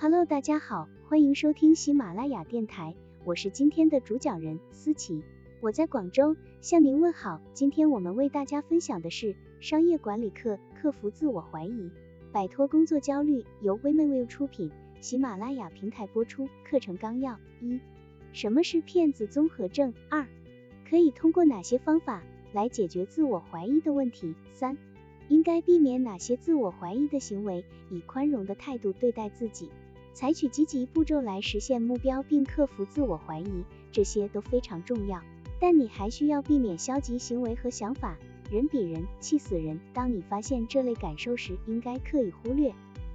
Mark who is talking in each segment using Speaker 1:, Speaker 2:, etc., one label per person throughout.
Speaker 1: Hello，大家好，欢迎收听喜马拉雅电台，我是今天的主讲人思琪，我在广州向您问好。今天我们为大家分享的是商业管理课，克服自我怀疑，摆脱工作焦虑，由 Women Will 出品，喜马拉雅平台播出。课程纲要：一、什么是骗子综合症？二、可以通过哪些方法来解决自我怀疑的问题？三、应该避免哪些自我怀疑的行为，以宽容的态度对待自己，采取积极步骤来实现目标并克服自我怀疑，这些都非常重要。但你还需要避免消极行为和想法，人比人气死人。当你发现这类感受时，应该刻意忽略，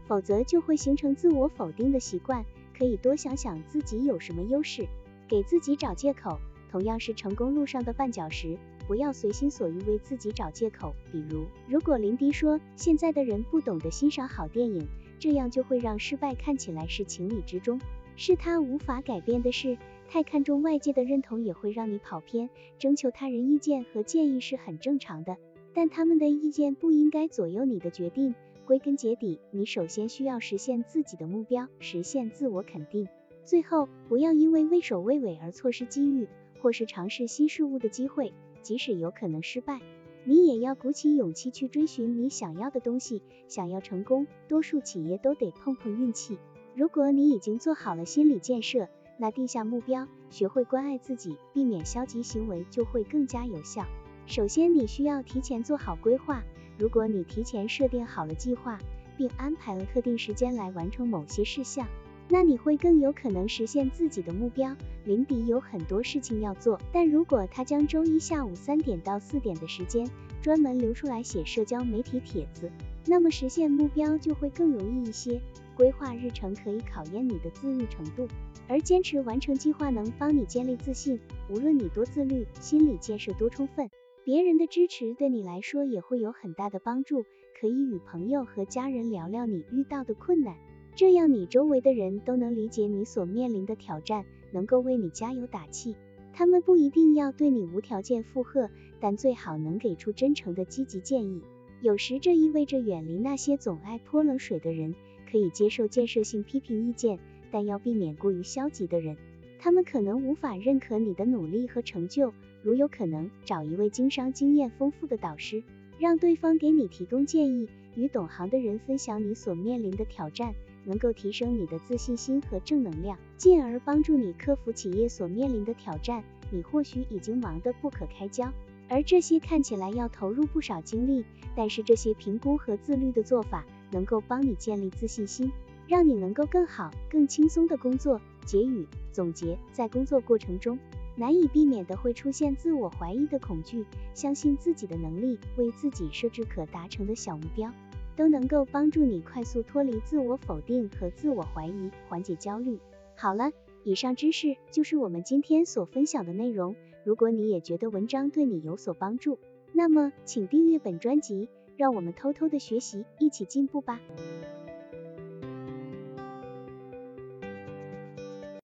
Speaker 1: 否则就会形成自我否定的习惯。可以多想想自己有什么优势，给自己找借口。同样是成功路上的绊脚石。不要随心所欲为自己找借口，比如，如果林迪说现在的人不懂得欣赏好电影，这样就会让失败看起来是情理之中，是他无法改变的事。太看重外界的认同也会让你跑偏，征求他人意见和建议是很正常的，但他们的意见不应该左右你的决定。归根结底，你首先需要实现自己的目标，实现自我肯定。最后，不要因为畏首畏尾而错失机遇，或是尝试新事物的机会。即使有可能失败，你也要鼓起勇气去追寻你想要的东西。想要成功，多数企业都得碰碰运气。如果你已经做好了心理建设，那定下目标，学会关爱自己，避免消极行为就会更加有效。首先，你需要提前做好规划。如果你提前设定好了计划，并安排了特定时间来完成某些事项。那你会更有可能实现自己的目标。林迪有很多事情要做，但如果他将周一下午三点到四点的时间专门留出来写社交媒体帖子，那么实现目标就会更容易一些。规划日程可以考验你的自律程度，而坚持完成计划能帮你建立自信。无论你多自律，心理建设多充分，别人的支持对你来说也会有很大的帮助。可以与朋友和家人聊聊你遇到的困难。这样，你周围的人都能理解你所面临的挑战，能够为你加油打气。他们不一定要对你无条件附和，但最好能给出真诚的积极建议。有时这意味着远离那些总爱泼冷水的人，可以接受建设性批评意见，但要避免过于消极的人。他们可能无法认可你的努力和成就。如有可能，找一位经商经验丰富的导师，让对方给你提供建议，与懂行的人分享你所面临的挑战。能够提升你的自信心和正能量，进而帮助你克服企业所面临的挑战。你或许已经忙得不可开交，而这些看起来要投入不少精力，但是这些评估和自律的做法能够帮你建立自信心，让你能够更好、更轻松的工作。结语总结：在工作过程中，难以避免的会出现自我怀疑的恐惧，相信自己的能力，为自己设置可达成的小目标。都能够帮助你快速脱离自我否定和自我怀疑，缓解焦虑。好了，以上知识就是我们今天所分享的内容。如果你也觉得文章对你有所帮助，那么请订阅本专辑，让我们偷偷的学习，一起进步吧。